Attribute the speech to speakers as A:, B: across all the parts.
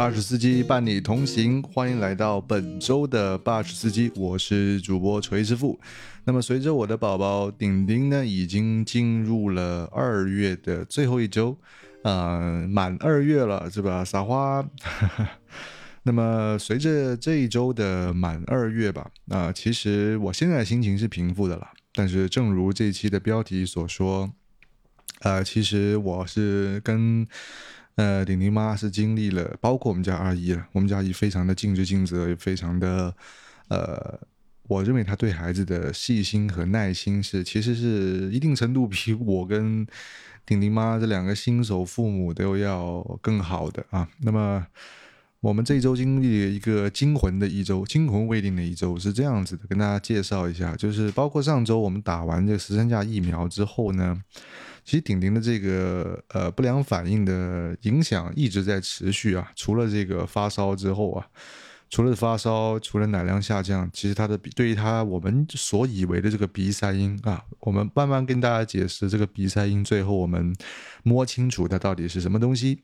A: 巴士司机伴你同行，欢迎来到本周的巴士司机，我是主播锤师傅。那么随着我的宝宝顶顶呢，已经进入了二月的最后一周，呃，满二月了，是吧？撒花。那么随着这一周的满二月吧，啊，其实我现在心情是平复的了。但是正如这期的标题所说，呃，其实我是跟。呃，顶顶妈是经历了，包括我们家阿姨了。我们家阿姨非常的尽职尽责，也非常的，呃，我认为她对孩子的细心和耐心是，其实是一定程度比 我跟顶顶妈这两个新手父母都要更好的啊。那么，我们这一周经历一个惊魂的一周，惊魂未定的一周，是这样子的，跟大家介绍一下，就是包括上周我们打完这十三价疫苗之后呢。其实顶顶的这个呃不良反应的影响一直在持续啊，除了这个发烧之后啊，除了发烧，除了奶量下降，其实他的对于他我们所以为的这个鼻塞音啊，我们慢慢跟大家解释这个鼻塞音，最后我们摸清楚它到底是什么东西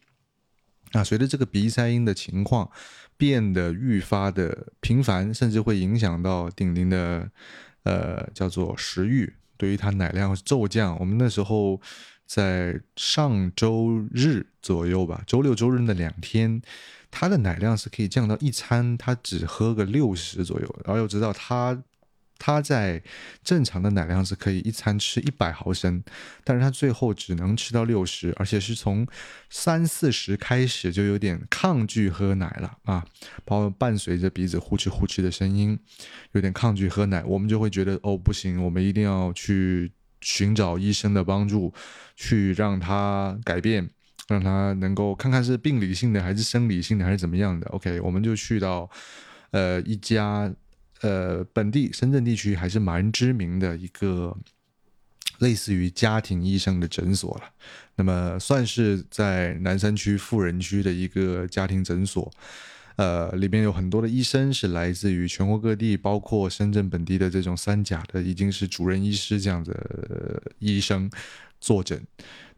A: 啊。随着这个鼻塞音的情况变得愈发的频繁，甚至会影响到顶顶的呃叫做食欲。对于他奶量骤降，我们那时候在上周日左右吧，周六周日那两天，他的奶量是可以降到一餐，他只喝个六十左右，然后又知道他。他在正常的奶量是可以一餐吃一百毫升，但是他最后只能吃到六十，而且是从三四十开始就有点抗拒喝奶了啊，包括伴随着鼻子呼哧呼哧的声音，有点抗拒喝奶，我们就会觉得哦不行，我们一定要去寻找医生的帮助，去让他改变，让他能够看看是病理性的还是生理性的还是怎么样的。OK，我们就去到呃一家。呃，本地深圳地区还是蛮知名的一个类似于家庭医生的诊所了。那么算是在南山区富人区的一个家庭诊所。呃，里面有很多的医生是来自于全国各地，包括深圳本地的这种三甲的，已经是主任医师这样的医生坐诊。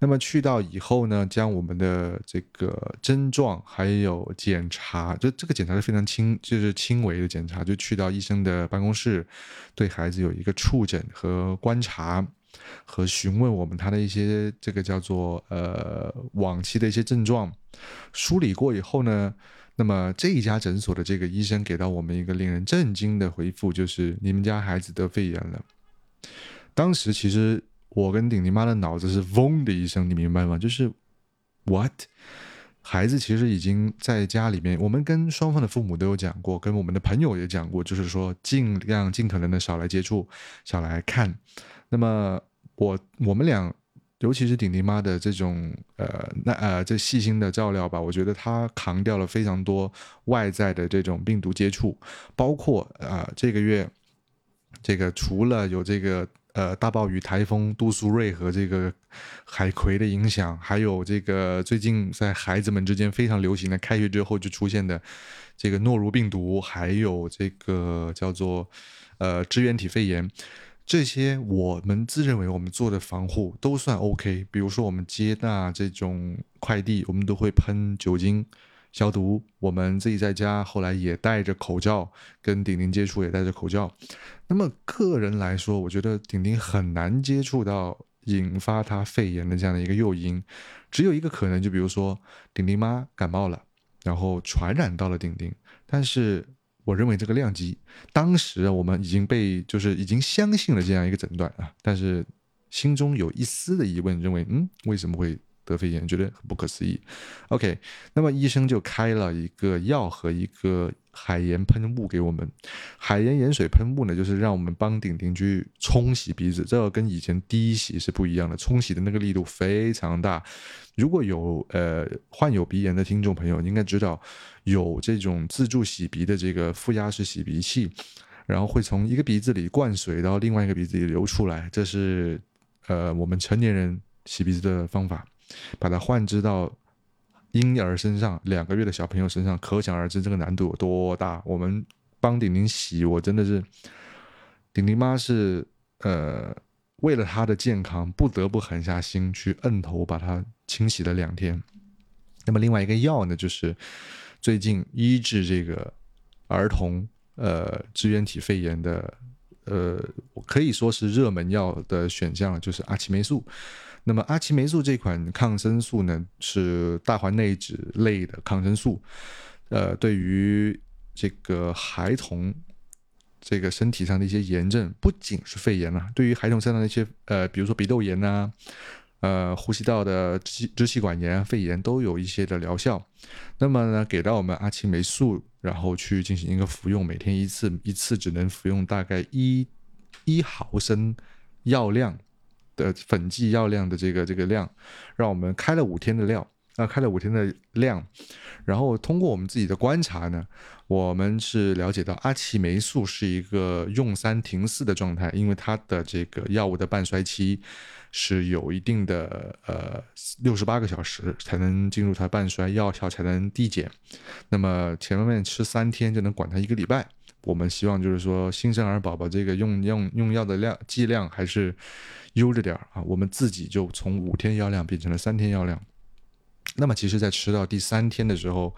A: 那么去到以后呢，将我们的这个症状还有检查，就这个检查是非常轻，就是轻微的检查，就去到医生的办公室，对孩子有一个触诊和观察，和询问我们他的一些这个叫做呃往期的一些症状，梳理过以后呢，那么这一家诊所的这个医生给到我们一个令人震惊的回复，就是你们家孩子得肺炎了。当时其实。我跟顶顶妈的脑子是嗡的一声，你明白吗？就是 what 孩子其实已经在家里面，我们跟双方的父母都有讲过，跟我们的朋友也讲过，就是说尽量尽可能的少来接触，少来看。那么我我们俩，尤其是顶顶妈的这种呃那呃这细心的照料吧，我觉得他扛掉了非常多外在的这种病毒接触，包括啊这个月这个除了有这个。呃，大暴雨、台风杜苏芮和这个海葵的影响，还有这个最近在孩子们之间非常流行的，开学之后就出现的这个诺如病毒，还有这个叫做呃支原体肺炎，这些我们自认为我们做的防护都算 OK。比如说我们接纳这种快递，我们都会喷酒精。消毒，我们自己在家后来也戴着口罩，跟顶顶接触也戴着口罩。那么个人来说，我觉得顶顶很难接触到引发他肺炎的这样的一个诱因，只有一个可能，就比如说顶顶妈感冒了，然后传染到了顶顶。但是我认为这个量级，当时我们已经被就是已经相信了这样一个诊断啊，但是心中有一丝的疑问，认为嗯为什么会？得肺炎觉得很不可思议，OK，那么医生就开了一个药和一个海盐喷雾给我们。海盐盐水喷雾呢，就是让我们帮顶顶去冲洗鼻子，这个跟以前滴洗是不一样的，冲洗的那个力度非常大。如果有呃患有鼻炎的听众朋友，应该知道有这种自助洗鼻的这个负压式洗鼻器，然后会从一个鼻子里灌水到另外一个鼻子里流出来，这是呃我们成年人洗鼻子的方法。把它换置到婴儿身上，两个月的小朋友身上，可想而知这个难度有多大。我们帮顶顶洗，我真的是顶顶妈是呃为了他的健康，不得不狠下心去摁头把它清洗了两天。那么另外一个药呢，就是最近医治这个儿童呃支原体肺炎的呃可以说是热门药的选项，就是阿奇霉素。那么阿奇霉素这款抗生素呢，是大环内酯类的抗生素，呃，对于这个孩童这个身体上的一些炎症，不仅是肺炎啊，对于孩童身上的一些呃，比如说鼻窦炎呐，呃，呼吸道的支支气管炎、肺炎都有一些的疗效。那么呢，给到我们阿奇霉素，然后去进行一个服用，每天一次，一次只能服用大概一一毫升药量。的粉剂药量的这个这个量，让我们开了五天的料，那，开了五天的量，然后通过我们自己的观察呢，我们是了解到阿奇霉素是一个用三停四的状态，因为它的这个药物的半衰期是有一定的呃六十八个小时才能进入它半衰，药效才能递减。那么前面吃三天就能管它一个礼拜。我们希望就是说新生儿宝宝这个用用用药的量剂量还是。悠着点儿啊，我们自己就从五天药量变成了三天药量。那么，其实，在吃到第三天的时候，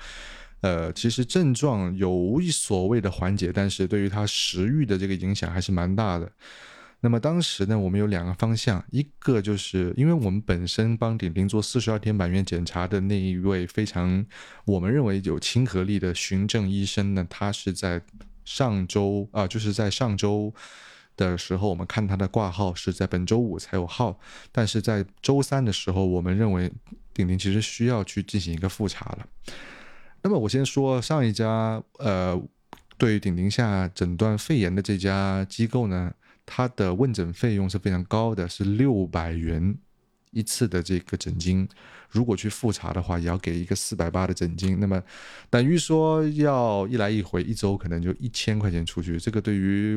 A: 呃，其实症状有所谓的缓解，但是对于他食欲的这个影响还是蛮大的。那么当时呢，我们有两个方向，一个就是因为我们本身帮顶顶做四十二天满月检查的那一位非常我们认为有亲和力的循证医生呢，他是在上周啊，就是在上周。的时候，我们看他的挂号是在本周五才有号，但是在周三的时候，我们认为顶顶其实需要去进行一个复查了。那么我先说上一家，呃，对于顶顶下诊断肺炎的这家机构呢，它的问诊费用是非常高的，是六百元一次的这个诊金。如果去复查的话，也要给一个四百八的诊金。那么等于说要一来一回，一周可能就一千块钱出去。这个对于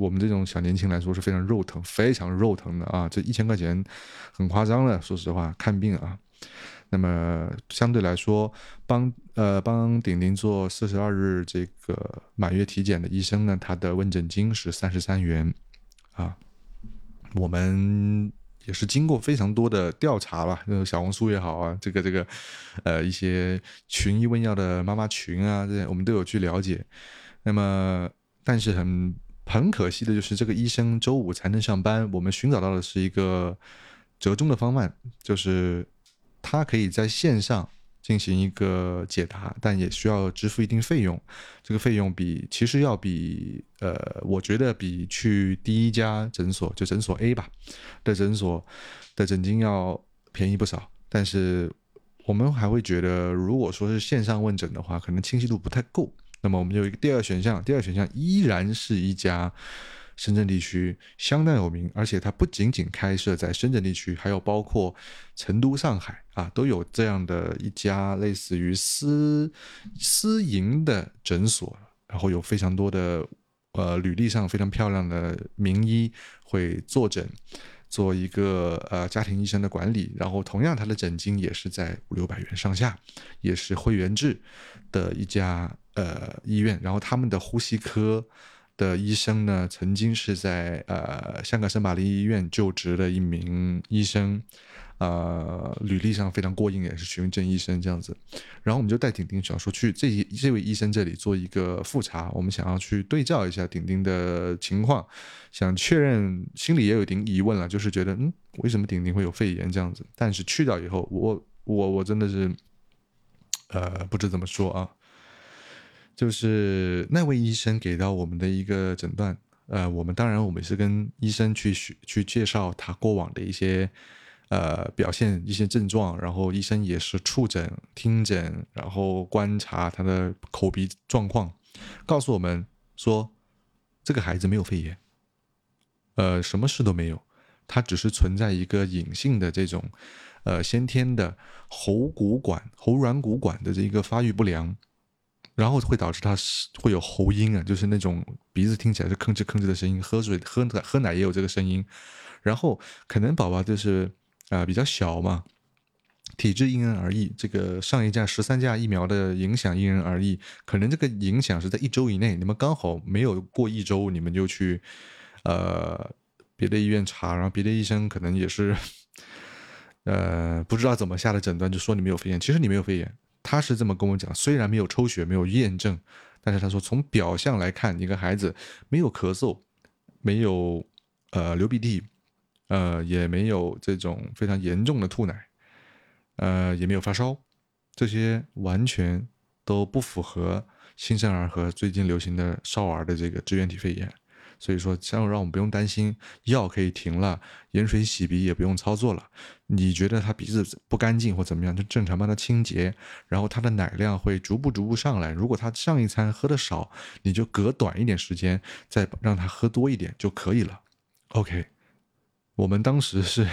A: 我们这种小年轻来说是非常肉疼，非常肉疼的啊！这一千块钱很夸张了，说实话，看病啊。那么相对来说，帮呃帮顶顶做四十二日这个满月体检的医生呢，他的问诊金是三十三元啊。我们也是经过非常多的调查吧，那个，小红书也好啊，这个这个呃一些群医问药的妈妈群啊，这些我们都有去了解。那么，但是很。很可惜的就是这个医生周五才能上班。我们寻找到的是一个折中的方案，就是他可以在线上进行一个解答，但也需要支付一定费用。这个费用比其实要比呃，我觉得比去第一家诊所就诊所 A 吧的诊所的诊金要便宜不少。但是我们还会觉得，如果说是线上问诊的话，可能清晰度不太够。那么我们有一个第二选项，第二选项依然是一家深圳地区相当有名，而且它不仅仅开设在深圳地区，还有包括成都、上海啊，都有这样的一家类似于私私营的诊所，然后有非常多的呃履历上非常漂亮的名医会坐诊。做一个呃家庭医生的管理，然后同样他的诊金也是在五六百元上下，也是会员制的一家呃医院，然后他们的呼吸科的医生呢，曾经是在呃香港圣玛丽医院就职的一名医生。呃，履历上非常过硬，也是徐文正医生这样子。然后我们就带顶顶想说去这这位医生这里做一个复查，我们想要去对照一下顶顶的情况，想确认，心里也有点疑问了，就是觉得嗯，为什么顶顶会有肺炎这样子？但是去掉以后，我我我真的是，呃，不知怎么说啊。就是那位医生给到我们的一个诊断，呃，我们当然我们是跟医生去去介绍他过往的一些。呃，表现一些症状，然后医生也是触诊、听诊，然后观察他的口鼻状况，告诉我们说，这个孩子没有肺炎，呃，什么事都没有，他只是存在一个隐性的这种，呃，先天的喉骨管、喉软骨管的这一个发育不良，然后会导致他会有喉音啊，就是那种鼻子听起来是吭哧吭哧的声音，喝水、喝奶喝奶也有这个声音，然后可能宝宝就是。啊，比较小嘛，体质因人而异。这个上一价十三价疫苗的影响因人而异，可能这个影响是在一周以内。你们刚好没有过一周，你们就去呃别的医院查，然后别的医生可能也是呃不知道怎么下的诊断，就说你没有肺炎。其实你没有肺炎，他是这么跟我讲，虽然没有抽血，没有验证，但是他说从表象来看，一个孩子没有咳嗽，没有呃流鼻涕，呃也没有这种非常严重的吐奶，呃也没有发烧，这些完全都不符合新生儿和最近流行的少儿的这个支原体肺炎。所以说，这样让我们不用担心，药可以停了，盐水洗鼻也不用操作了。你觉得他鼻子不干净或怎么样，就正常帮他清洁，然后他的奶量会逐步逐步上来。如果他上一餐喝的少，你就隔短一点时间再让他喝多一点就可以了。OK，我们当时是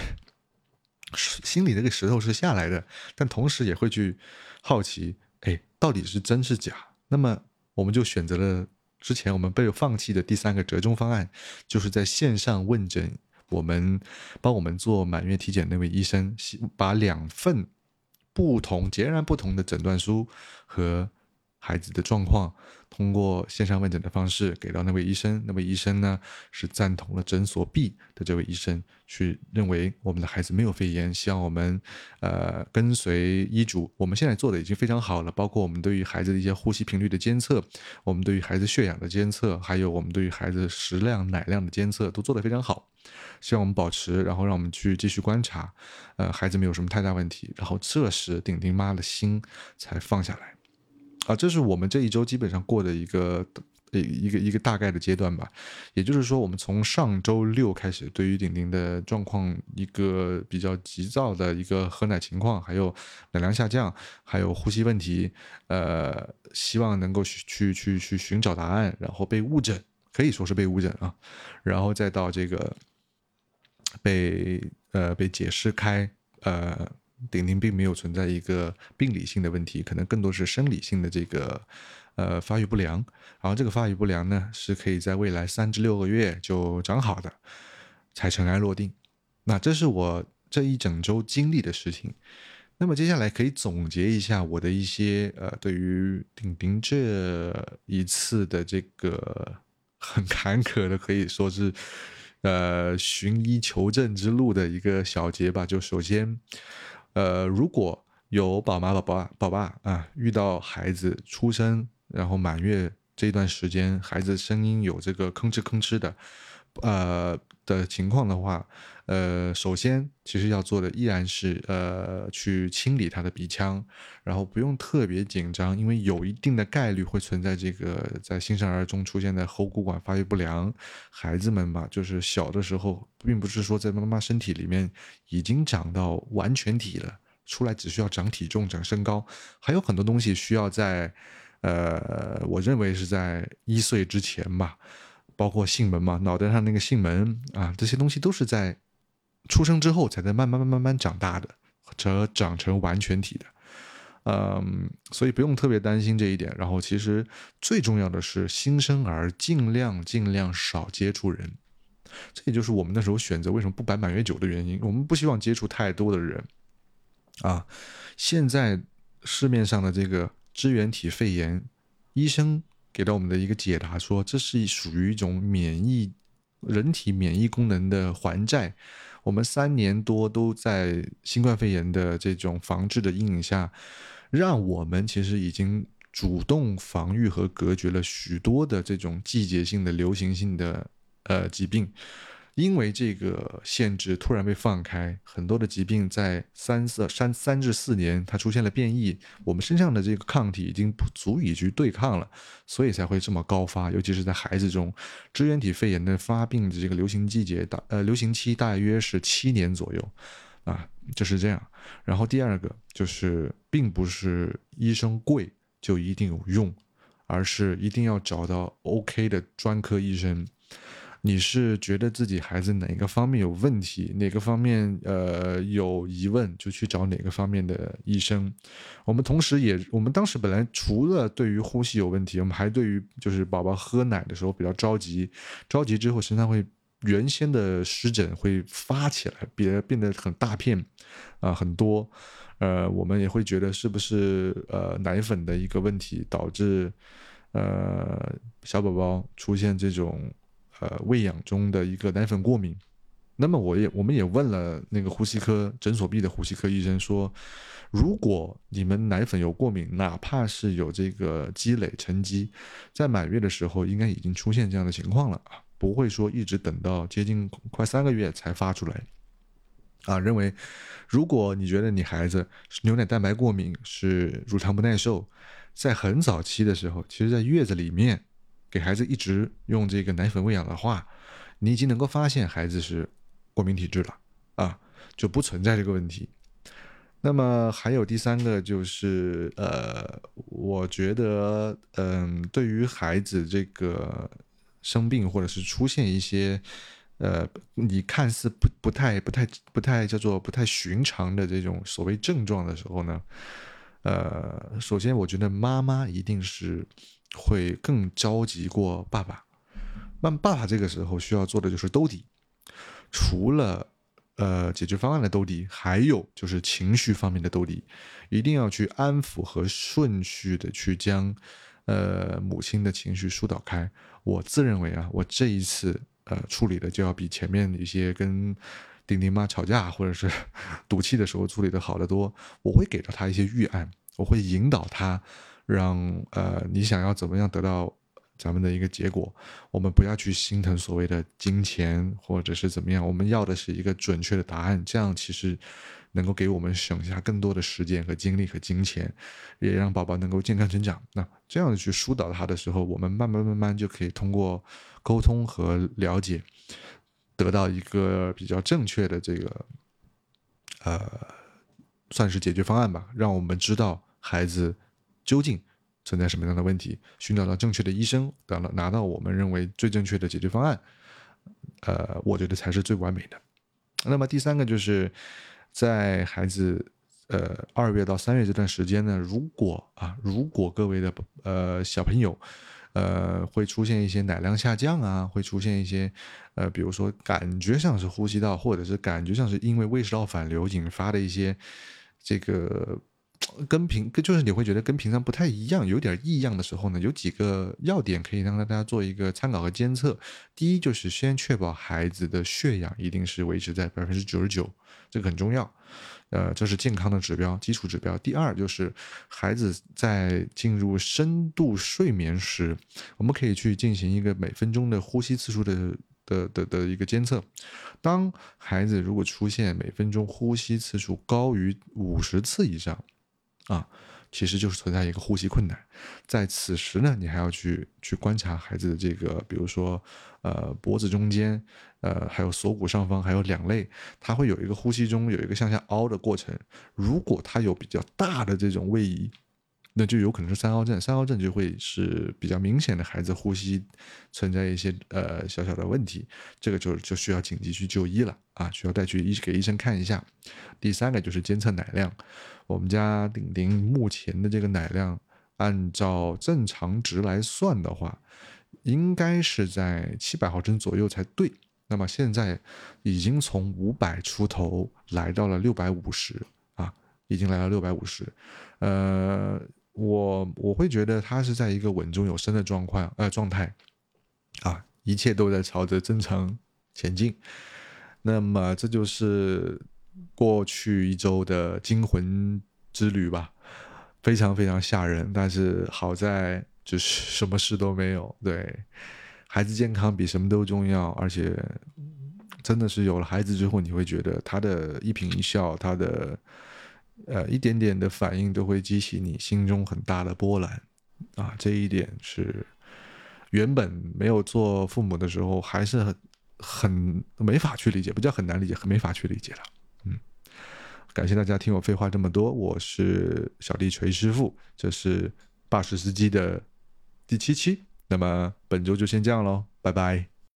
A: 心里那个石头是下来的，但同时也会去好奇，哎，到底是真是假？那么我们就选择了。之前我们被放弃的第三个折中方案，就是在线上问诊，我们帮我们做满月体检那位医生，把两份不同、截然不同的诊断书和。孩子的状况，通过线上问诊的方式给到那位医生，那位医生呢是赞同了诊所 B 的这位医生，去认为我们的孩子没有肺炎，希望我们呃跟随医嘱。我们现在做的已经非常好了，包括我们对于孩子的一些呼吸频率的监测，我们对于孩子血氧的监测，还有我们对于孩子食量、奶量的监测都做得非常好。希望我们保持，然后让我们去继续观察，呃，孩子没有什么太大问题，然后这时顶顶妈的心才放下来。啊，这是我们这一周基本上过的一个一一个一个大概的阶段吧。也就是说，我们从上周六开始，对于顶顶的状况一个比较急躁的一个喝奶情况，还有奶量下降，还有呼吸问题，呃，希望能够去去去去寻找答案，然后被误诊，可以说是被误诊啊，然后再到这个被呃被解释开，呃。顶顶并没有存在一个病理性的问题，可能更多是生理性的这个呃发育不良。然后这个发育不良呢，是可以在未来三至六个月就长好的，才尘埃落定。那这是我这一整周经历的事情。那么接下来可以总结一下我的一些呃对于顶顶这一次的这个很坎坷的，可以说是呃寻医求证之路的一个小结吧。就首先。呃，如果有宝妈、宝宝、宝爸啊，遇到孩子出生然后满月这段时间，孩子声音有这个吭哧吭哧的，呃的情况的话。呃，首先，其实要做的依然是呃，去清理他的鼻腔，然后不用特别紧张，因为有一定的概率会存在这个在新生儿中出现的喉骨管发育不良。孩子们吧，就是小的时候，并不是说在妈妈身体里面已经长到完全体了，出来只需要长体重、长身高，还有很多东西需要在，呃，我认为是在一岁之前吧，包括囟门嘛，脑袋上那个囟门啊，这些东西都是在。出生之后才在慢慢慢慢慢长大的，则长成完全体的，嗯，所以不用特别担心这一点。然后其实最重要的是新生儿尽量尽量少接触人，这也就是我们那时候选择为什么不摆满月酒的原因。我们不希望接触太多的人啊。现在市面上的这个支原体肺炎，医生给到我们的一个解答说，这是属于一种免疫人体免疫功能的还债。我们三年多都在新冠肺炎的这种防治的阴影下，让我们其实已经主动防御和隔绝了许多的这种季节性的流行性的呃疾病。因为这个限制突然被放开，很多的疾病在三四三三至四年，它出现了变异，我们身上的这个抗体已经不足以去对抗了，所以才会这么高发。尤其是在孩子中，支原体肺炎的发病的这个流行季节大呃流行期大约是七年左右，啊，就是这样。然后第二个就是，并不是医生贵就一定有用，而是一定要找到 OK 的专科医生。你是觉得自己孩子哪个方面有问题，哪个方面呃有疑问，就去找哪个方面的医生。我们同时也，我们当时本来除了对于呼吸有问题，我们还对于就是宝宝喝奶的时候比较着急，着急之后身上会原先的湿疹会发起来，变变得很大片，啊很多，呃我们也会觉得是不是呃奶粉的一个问题导致呃小宝宝出现这种。呃，喂养中的一个奶粉过敏，那么我也我们也问了那个呼吸科诊所 B 的呼吸科医生说，如果你们奶粉有过敏，哪怕是有这个积累沉积，在满月的时候应该已经出现这样的情况了啊，不会说一直等到接近快三个月才发出来。啊，认为如果你觉得你孩子牛奶蛋白过敏，是乳糖不耐受，在很早期的时候，其实在月子里面给孩子一直用这个奶粉喂养的话，你已经能够发现孩子是。过敏体质了啊，就不存在这个问题。那么还有第三个就是，呃，我觉得，嗯，对于孩子这个生病或者是出现一些，呃，你看似不不太不太不太叫做不太寻常的这种所谓症状的时候呢，呃，首先我觉得妈妈一定是会更着急过爸爸。那爸爸这个时候需要做的就是兜底。除了呃解决方案的兜底，还有就是情绪方面的兜底，一定要去安抚和顺序的去将呃母亲的情绪疏导开。我自认为啊，我这一次呃处理的就要比前面一些跟丁丁妈吵架或者是赌气的时候处理的好得多。我会给到他一些预案，我会引导他，让呃你想要怎么样得到。咱们的一个结果，我们不要去心疼所谓的金钱或者是怎么样，我们要的是一个准确的答案，这样其实能够给我们省下更多的时间和精力和金钱，也让宝宝能够健康成长。那这样的去疏导他的时候，我们慢慢慢慢就可以通过沟通和了解，得到一个比较正确的这个，呃，算是解决方案吧，让我们知道孩子究竟。存在什么样的问题？寻找到正确的医生，得了拿到我们认为最正确的解决方案，呃，我觉得才是最完美的。那么第三个就是在孩子呃二月到三月这段时间呢，如果啊，如果各位的呃小朋友呃会出现一些奶量下降啊，会出现一些呃，比如说感觉上是呼吸道，或者是感觉上是因为胃食道反流引发的一些这个。跟平就是你会觉得跟平常不太一样，有点异样的时候呢，有几个要点可以让大家做一个参考和监测。第一就是先确保孩子的血氧一定是维持在百分之九十九，这个很重要，呃，这是健康的指标，基础指标。第二就是孩子在进入深度睡眠时，我们可以去进行一个每分钟的呼吸次数的的的的一个监测。当孩子如果出现每分钟呼吸次数高于五十次以上，啊，其实就是存在一个呼吸困难，在此时呢，你还要去去观察孩子的这个，比如说，呃，脖子中间，呃，还有锁骨上方，还有两肋，它会有一个呼吸中有一个向下凹的过程。如果他有比较大的这种位移。那就有可能是三号症，三号症就会是比较明显的孩子呼吸存在一些呃小小的问题，这个就就需要紧急去就医了啊，需要带去医给医生看一下。第三个就是监测奶量，我们家顶顶目前的这个奶量，按照正常值来算的话，应该是在七百毫升左右才对。那么现在已经从五百出头来到了六百五十啊，已经来到六百五十，呃。我我会觉得他是在一个稳中有升的状况呃状态，啊，一切都在朝着正常前进。那么这就是过去一周的惊魂之旅吧，非常非常吓人。但是好在就是什么事都没有。对，孩子健康比什么都重要。而且真的是有了孩子之后，你会觉得他的一颦一笑，他的。呃，一点点的反应都会激起你心中很大的波澜，啊，这一点是原本没有做父母的时候还是很很没法去理解，不叫很难理解，很没法去理解了。嗯，感谢大家听我废话这么多，我是小弟锤师傅，这是巴士司机的第七期，那么本周就先这样喽，拜拜。